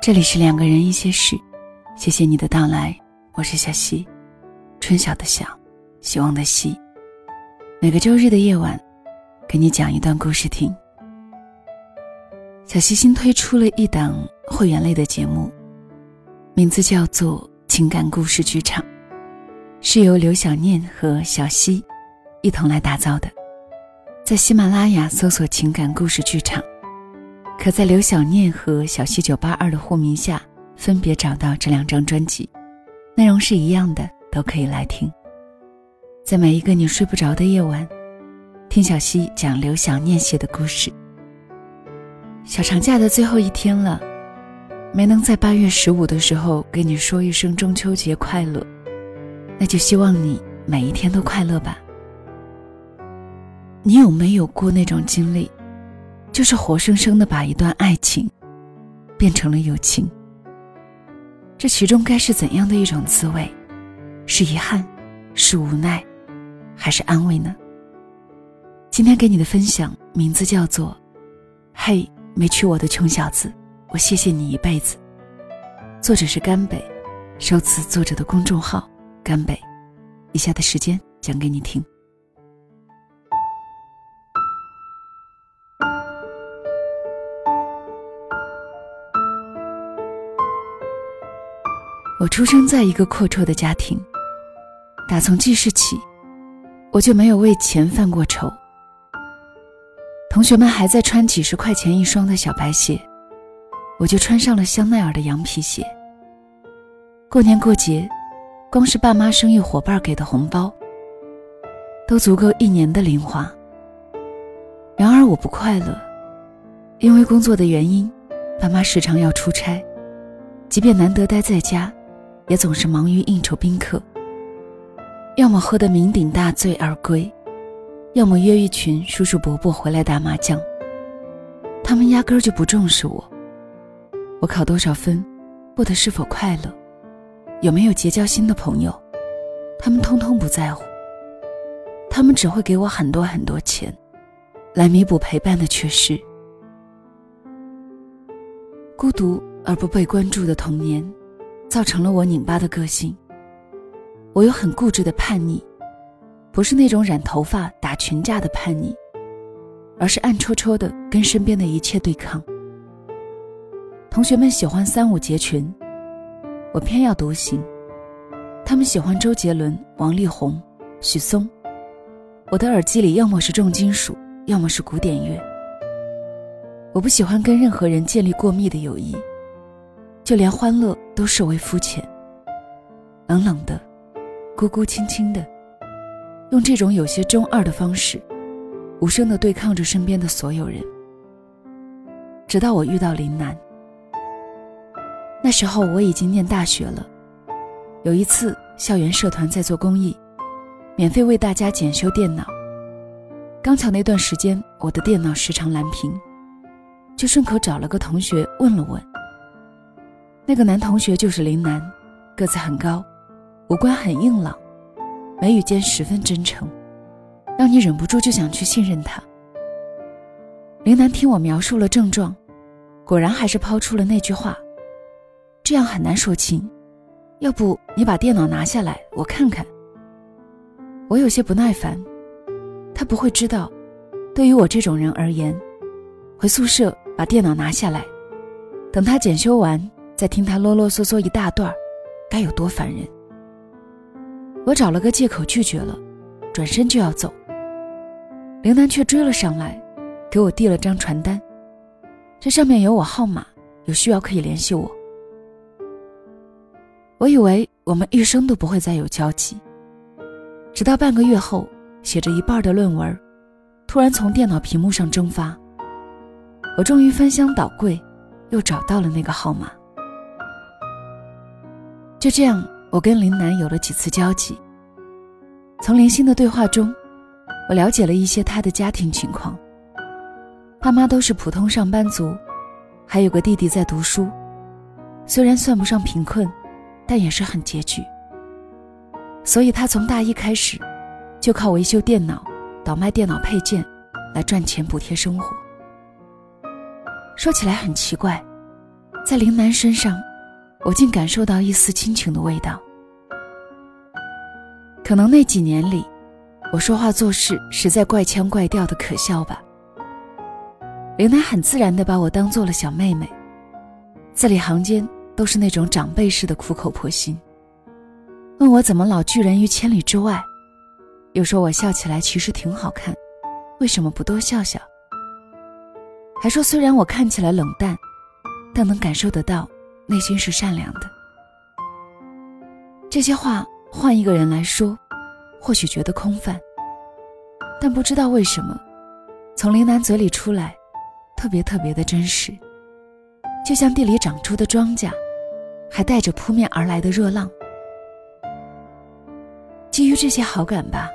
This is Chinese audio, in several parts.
这里是两个人一些事，谢谢你的到来，我是小溪，春晓的晓，希望的希。每个周日的夜晚，给你讲一段故事听。小溪新推出了一档会员类的节目，名字叫做《情感故事剧场》，是由刘小念和小溪一同来打造的。在喜马拉雅搜索“情感故事剧场”。可在刘小念和小溪九八二的户名下，分别找到这两张专辑，内容是一样的，都可以来听。在每一个你睡不着的夜晚，听小溪讲刘小念写的故事。小长假的最后一天了，没能在八月十五的时候给你说一声中秋节快乐，那就希望你每一天都快乐吧。你有没有过那种经历？就是活生生的把一段爱情变成了友情，这其中该是怎样的一种滋味？是遗憾，是无奈，还是安慰呢？今天给你的分享名字叫做“嘿，没娶我的穷小子，我谢谢你一辈子”。作者是甘北，首次作者的公众号“甘北”。以下的时间讲给你听。我出生在一个阔绰的家庭，打从记事起，我就没有为钱犯过愁。同学们还在穿几十块钱一双的小白鞋，我就穿上了香奈儿的羊皮鞋。过年过节，光是爸妈生意伙伴给的红包，都足够一年的零花。然而我不快乐，因为工作的原因，爸妈时常要出差，即便难得待在家。也总是忙于应酬宾客，要么喝得酩酊大醉而归，要么约一群叔叔伯伯回来打麻将。他们压根儿就不重视我，我考多少分，过得是否快乐，有没有结交新的朋友，他们通通不在乎。他们只会给我很多很多钱，来弥补陪伴的缺失。孤独而不被关注的童年。造成了我拧巴的个性。我有很固执的叛逆，不是那种染头发打群架的叛逆，而是暗戳戳的跟身边的一切对抗。同学们喜欢三五结群，我偏要独行。他们喜欢周杰伦、王力宏、许嵩，我的耳机里要么是重金属，要么是古典乐。我不喜欢跟任何人建立过密的友谊。就连欢乐都视为肤浅，冷冷的，孤孤清清的，用这种有些中二的方式，无声的对抗着身边的所有人。直到我遇到林楠，那时候我已经念大学了。有一次，校园社团在做公益，免费为大家检修电脑。刚巧那段时间我的电脑时常蓝屏，就顺口找了个同学问了问。那个男同学就是林楠，个子很高，五官很硬朗，眉宇间十分真诚，让你忍不住就想去信任他。林楠听我描述了症状，果然还是抛出了那句话：“这样很难说清，要不你把电脑拿下来，我看看。”我有些不耐烦，他不会知道，对于我这种人而言，回宿舍把电脑拿下来，等他检修完。再听他啰啰嗦嗦一大段该有多烦人！我找了个借口拒绝了，转身就要走。林楠却追了上来，给我递了张传单，这上面有我号码，有需要可以联系我。我以为我们一生都不会再有交集，直到半个月后，写着一半的论文，突然从电脑屏幕上蒸发。我终于翻箱倒柜，又找到了那个号码。就这样，我跟林楠有了几次交集。从零星的对话中，我了解了一些他的家庭情况。爸妈都是普通上班族，还有个弟弟在读书，虽然算不上贫困，但也是很拮据。所以他从大一开始，就靠维修电脑、倒卖电脑配件来赚钱补贴生活。说起来很奇怪，在林楠身上，我竟感受到一丝亲情的味道。可能那几年里，我说话做事实在怪腔怪调的可笑吧。林楠很自然地把我当做了小妹妹，字里行间都是那种长辈式的苦口婆心，问我怎么老拒人于千里之外，又说我笑起来其实挺好看，为什么不多笑笑？还说虽然我看起来冷淡。但能感受得到，内心是善良的。这些话换一个人来说，或许觉得空泛。但不知道为什么，从林楠嘴里出来，特别特别的真实，就像地里长出的庄稼，还带着扑面而来的热浪。基于这些好感吧，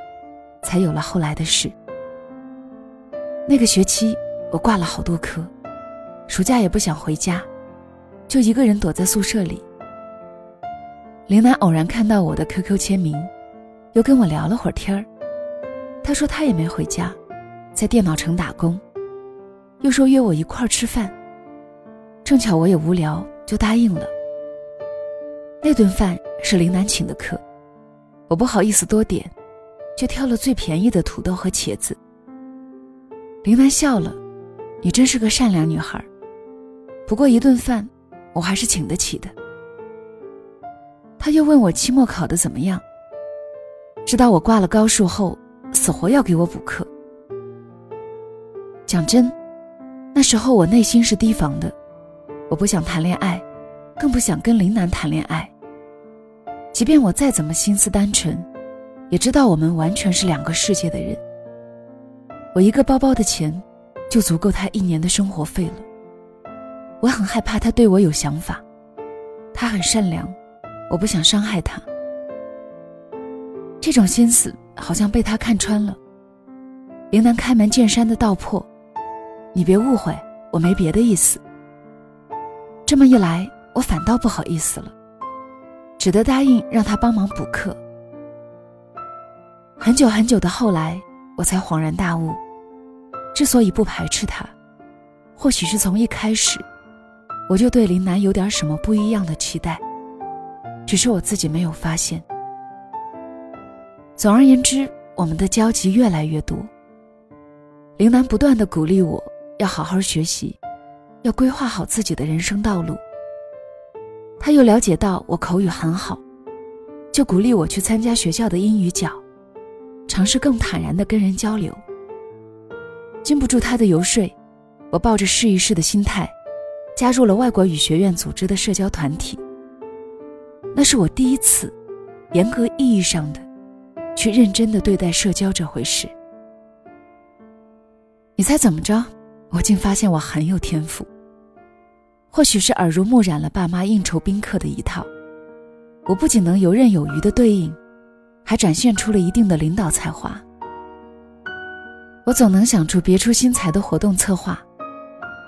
才有了后来的事。那个学期，我挂了好多科，暑假也不想回家。就一个人躲在宿舍里。林楠偶然看到我的 QQ 签名，又跟我聊了会儿天儿。他说他也没回家，在电脑城打工，又说约我一块儿吃饭。正巧我也无聊，就答应了。那顿饭是林楠请的客，我不好意思多点，就挑了最便宜的土豆和茄子。林楠笑了：“你真是个善良女孩。”不过一顿饭。我还是请得起的。他又问我期末考的怎么样。知道我挂了高数后，死活要给我补课。讲真，那时候我内心是提防的，我不想谈恋爱，更不想跟林楠谈恋爱。即便我再怎么心思单纯，也知道我们完全是两个世界的人。我一个包包的钱，就足够他一年的生活费了。我很害怕他对我有想法，他很善良，我不想伤害他。这种心思好像被他看穿了。林楠开门见山的道破：“你别误会，我没别的意思。”这么一来，我反倒不好意思了，只得答应让他帮忙补课。很久很久的后来，我才恍然大悟，之所以不排斥他，或许是从一开始。我就对林楠有点什么不一样的期待，只是我自己没有发现。总而言之，我们的交集越来越多。林楠不断的鼓励我要好好学习，要规划好自己的人生道路。他又了解到我口语很好，就鼓励我去参加学校的英语角，尝试更坦然的跟人交流。经不住他的游说，我抱着试一试的心态。加入了外国语学院组织的社交团体。那是我第一次，严格意义上的，去认真的对待社交这回事。你猜怎么着？我竟发现我很有天赋。或许是耳濡目染了爸妈应酬宾客的一套，我不仅能游刃有余的对应，还展现出了一定的领导才华。我总能想出别出心裁的活动策划。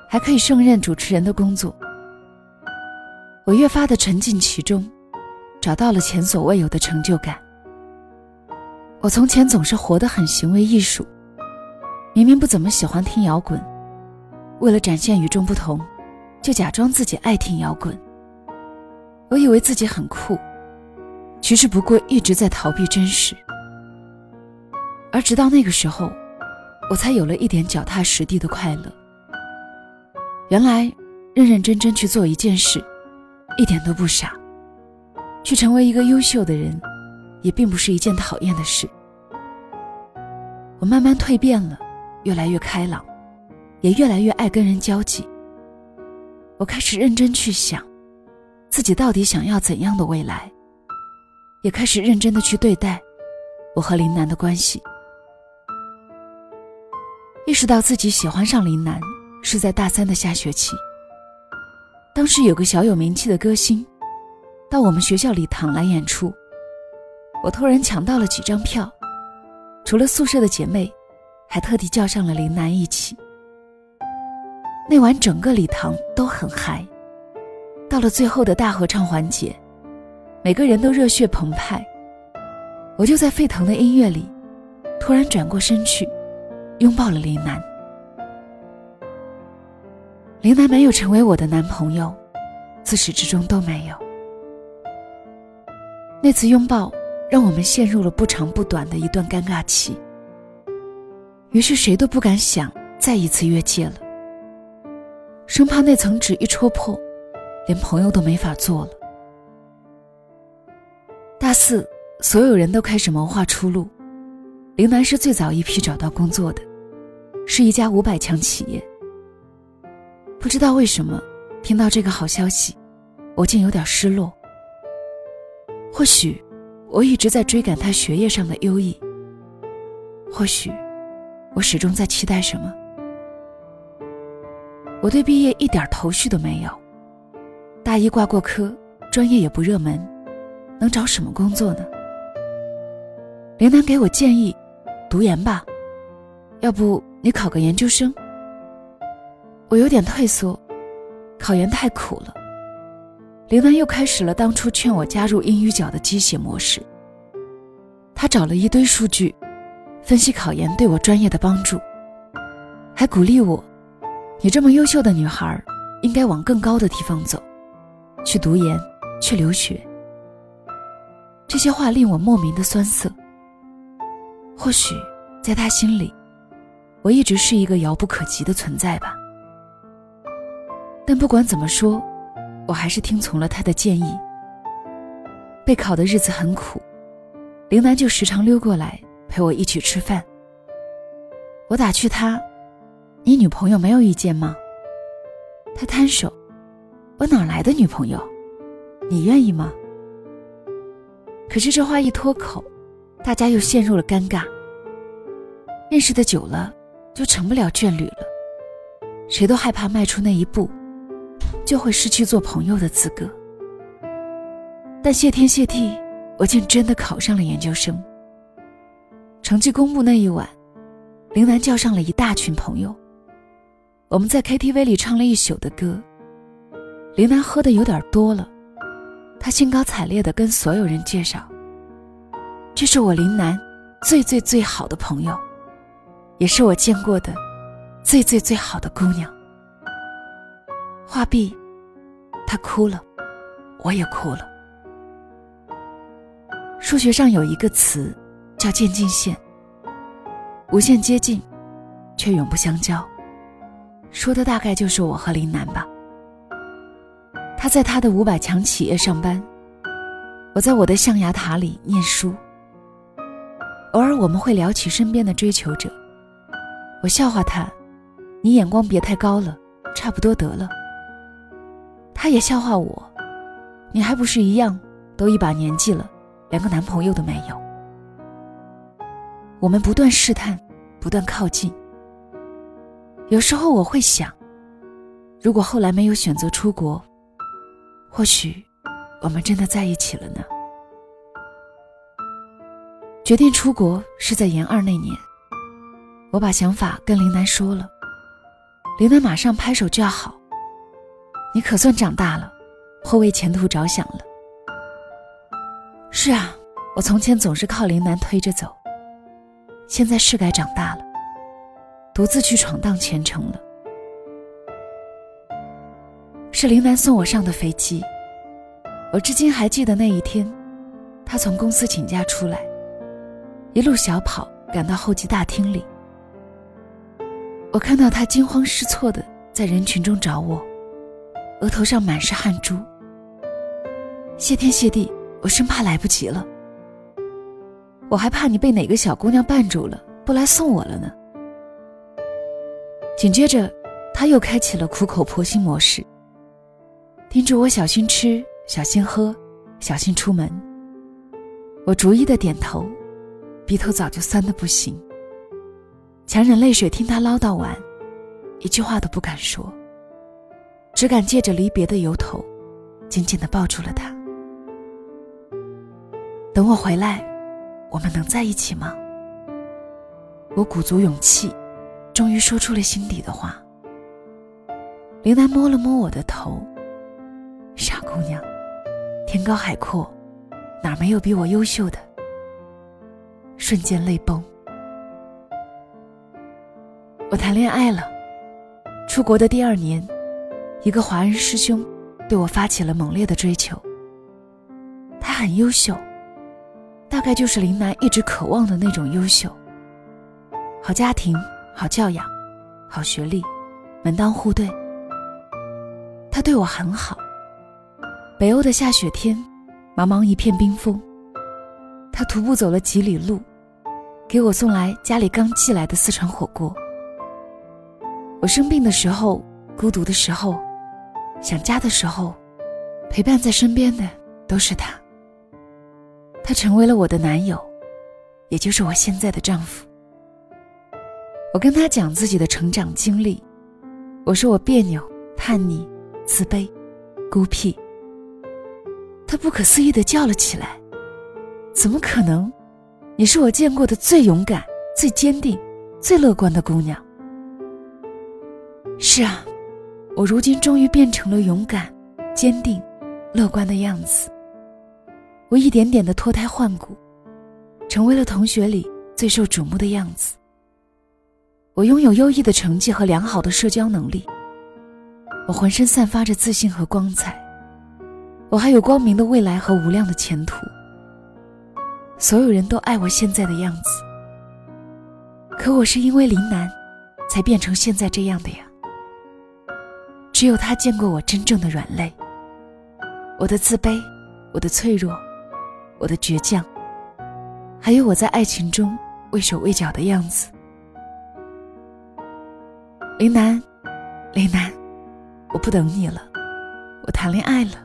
还可以胜任主持人的工作，我越发的沉浸其中，找到了前所未有的成就感。我从前总是活得很行为艺术，明明不怎么喜欢听摇滚，为了展现与众不同，就假装自己爱听摇滚。我以为自己很酷，其实不过一直在逃避真实。而直到那个时候，我才有了一点脚踏实地的快乐。原来，认认真真去做一件事，一点都不傻。去成为一个优秀的人，也并不是一件讨厌的事。我慢慢蜕变了，越来越开朗，也越来越爱跟人交际。我开始认真去想，自己到底想要怎样的未来，也开始认真的去对待我和林楠的关系。意识到自己喜欢上林楠。是在大三的下学期，当时有个小有名气的歌星，到我们学校礼堂来演出，我突然抢到了几张票，除了宿舍的姐妹，还特地叫上了林楠一起。那晚整个礼堂都很嗨，到了最后的大合唱环节，每个人都热血澎湃，我就在沸腾的音乐里，突然转过身去，拥抱了林楠。林楠没有成为我的男朋友，自始至终都没有。那次拥抱让我们陷入了不长不短的一段尴尬期，于是谁都不敢想再一次越界了，生怕那层纸一戳破，连朋友都没法做了。大四，所有人都开始谋划出路，林楠是最早一批找到工作的，是一家五百强企业。不知道为什么，听到这个好消息，我竟有点失落。或许，我一直在追赶他学业上的优异。或许，我始终在期待什么。我对毕业一点头绪都没有。大一挂过科，专业也不热门，能找什么工作呢？林楠给我建议，读研吧，要不你考个研究生。我有点退缩，考研太苦了。林楠又开始了当初劝我加入英语角的鸡血模式。他找了一堆数据，分析考研对我专业的帮助，还鼓励我：“你这么优秀的女孩，应该往更高的地方走，去读研，去留学。”这些话令我莫名的酸涩。或许，在他心里，我一直是一个遥不可及的存在吧。但不管怎么说，我还是听从了他的建议。备考的日子很苦，林楠就时常溜过来陪我一起吃饭。我打趣他：“你女朋友没有意见吗？”他摊手：“我哪来的女朋友？你愿意吗？”可是这话一脱口，大家又陷入了尴尬。认识的久了，就成不了眷侣了，谁都害怕迈出那一步。就会失去做朋友的资格。但谢天谢地，我竟真的考上了研究生。成绩公布那一晚，林楠叫上了一大群朋友，我们在 KTV 里唱了一宿的歌。林楠喝的有点多了，他兴高采烈地跟所有人介绍：“这是我林楠最最最好的朋友，也是我见过的最最最好的姑娘。”画毕，他哭了，我也哭了。数学上有一个词叫渐近线，无限接近，却永不相交。说的大概就是我和林楠吧。他在他的五百强企业上班，我在我的象牙塔里念书。偶尔我们会聊起身边的追求者，我笑话他：“你眼光别太高了，差不多得了。”他也笑话我，你还不是一样，都一把年纪了，连个男朋友都没有。我们不断试探，不断靠近。有时候我会想，如果后来没有选择出国，或许我们真的在一起了呢。决定出国是在研二那年，我把想法跟林楠说了，林楠马上拍手叫好。你可算长大了，会为前途着想了。是啊，我从前总是靠林楠推着走，现在是该长大了，独自去闯荡前程了。是林楠送我上的飞机，我至今还记得那一天，他从公司请假出来，一路小跑赶到候机大厅里，我看到他惊慌失措的在人群中找我。额头上满是汗珠。谢天谢地，我生怕来不及了。我还怕你被哪个小姑娘绊住了，不来送我了呢。紧接着，他又开启了苦口婆心模式，叮嘱我小心吃，小心喝，小心出门。我逐一的点头，鼻头早就酸的不行，强忍泪水听他唠叨完，一句话都不敢说。只敢借着离别的由头，紧紧的抱住了他。等我回来，我们能在一起吗？我鼓足勇气，终于说出了心底的话。林楠摸了摸我的头，傻姑娘，天高海阔，哪没有比我优秀的？瞬间泪崩。我谈恋爱了，出国的第二年。一个华人师兄对我发起了猛烈的追求。他很优秀，大概就是林楠一直渴望的那种优秀。好家庭，好教养，好学历，门当户对。他对我很好。北欧的下雪天，茫茫一片冰封，他徒步走了几里路，给我送来家里刚寄来的四川火锅。我生病的时候，孤独的时候，想家的时候，陪伴在身边的都是他。他成为了我的男友，也就是我现在的丈夫。我跟他讲自己的成长经历，我说我别扭、叛逆、自卑、孤僻。他不可思议的叫了起来：“怎么可能？你是我见过的最勇敢、最坚定、最乐观的姑娘。”是啊，我如今终于变成了勇敢、坚定、乐观的样子。我一点点的脱胎换骨，成为了同学里最受瞩目的样子。我拥有优异的成绩和良好的社交能力，我浑身散发着自信和光彩，我还有光明的未来和无量的前途。所有人都爱我现在的样子，可我是因为林楠，才变成现在这样的呀。只有他见过我真正的软肋，我的自卑，我的脆弱，我的倔强，还有我在爱情中畏手畏脚的样子。林楠，林楠，我不等你了，我谈恋爱了。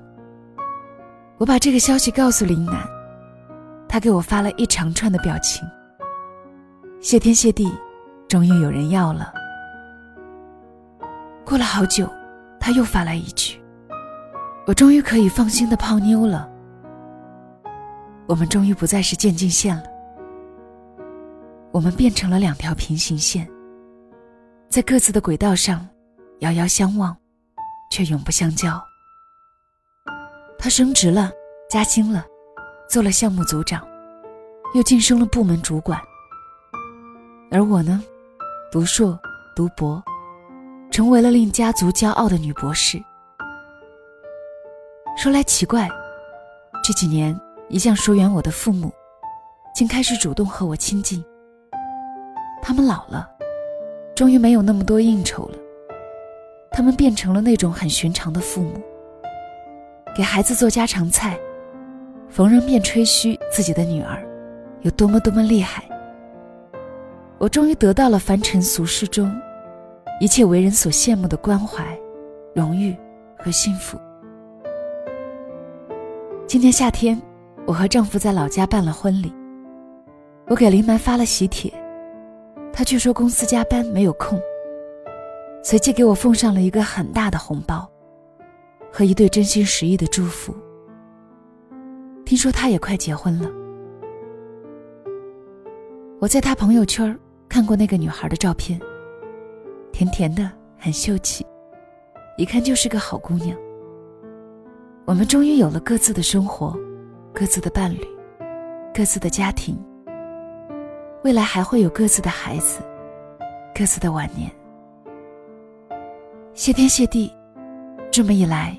我把这个消息告诉林楠，他给我发了一长串的表情。谢天谢地，终于有人要了。过了好久。他又发来一句：“我终于可以放心的泡妞了。我们终于不再是渐进线了，我们变成了两条平行线，在各自的轨道上遥遥相望，却永不相交。他升职了，加薪了，做了项目组长，又晋升了部门主管。而我呢，读硕，读博。”成为了令家族骄傲的女博士。说来奇怪，这几年一向疏远我的父母，竟开始主动和我亲近。他们老了，终于没有那么多应酬了。他们变成了那种很寻常的父母，给孩子做家常菜，逢人便吹嘘自己的女儿有多么多么厉害。我终于得到了凡尘俗世中。一切为人所羡慕的关怀、荣誉和幸福。今年夏天，我和丈夫在老家办了婚礼。我给林楠发了喜帖，他却说公司加班没有空。随即给我奉上了一个很大的红包，和一对真心实意的祝福。听说他也快结婚了。我在他朋友圈看过那个女孩的照片。甜甜的，很秀气，一看就是个好姑娘。我们终于有了各自的生活，各自的伴侣，各自的家庭。未来还会有各自的孩子，各自的晚年。谢天谢地，这么一来，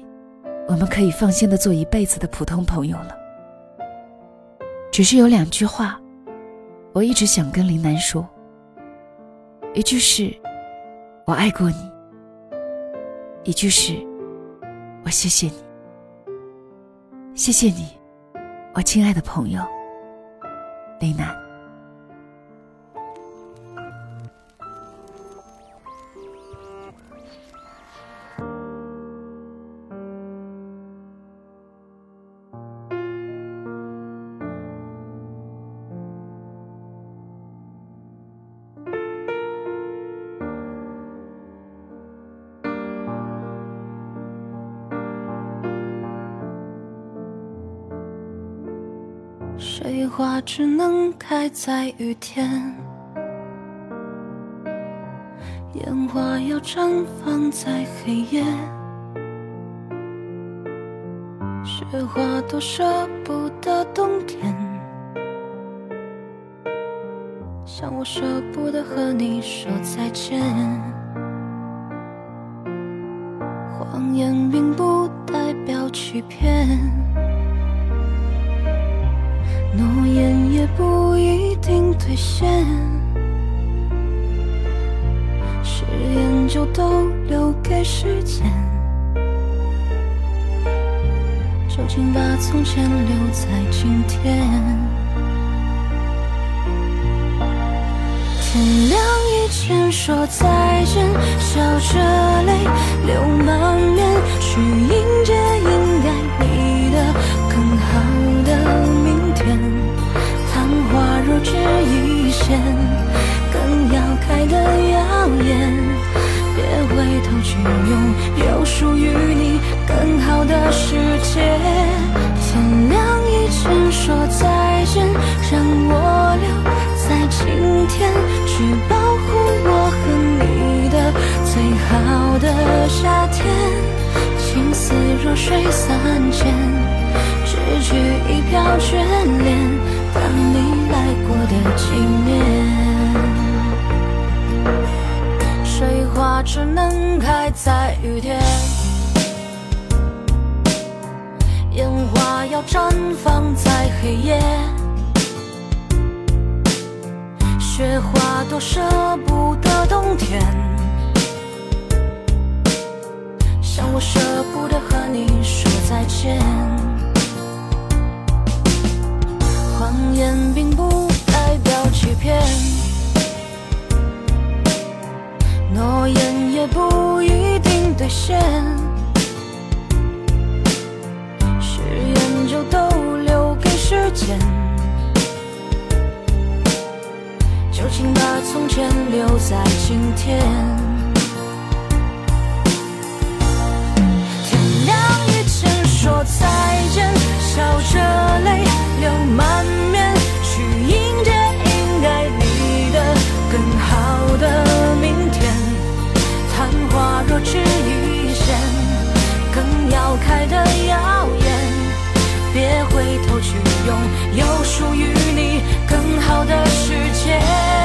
我们可以放心的做一辈子的普通朋友了。只是有两句话，我一直想跟林楠说。一句是。我爱过你，一句是，我谢谢你，谢谢你，我亲爱的朋友，李楠。能开在雨天，烟花要绽放在黑夜。雪花多舍不得冬天，像我舍不得和你说再见。谎言并不代表。欺骗，诺言也不一定兑现，誓言就都留给时间。究竟把从前留在今天？天亮以前说再见，笑着泪流满面，去迎接若只一线，更要开得耀眼。别回头去拥有属于你更好的世界。天亮以前说再见，让我留在今天，去保护我和你的最好的夏天。情丝若水三千，只取一瓢眷恋，当你来过的纪念。水花只能开在雨天，烟花要绽放在黑夜。雪花多舍不得冬天，像我舍不得和你说再见。谎言并不代表欺骗。诺言也不一定兑现，誓言就都留给时间。就请把从前留在今天。再见笑着泪流满面去迎接应该你的更好的明天昙花若只一现更要开的耀眼别回头去拥有属于你更好的世界。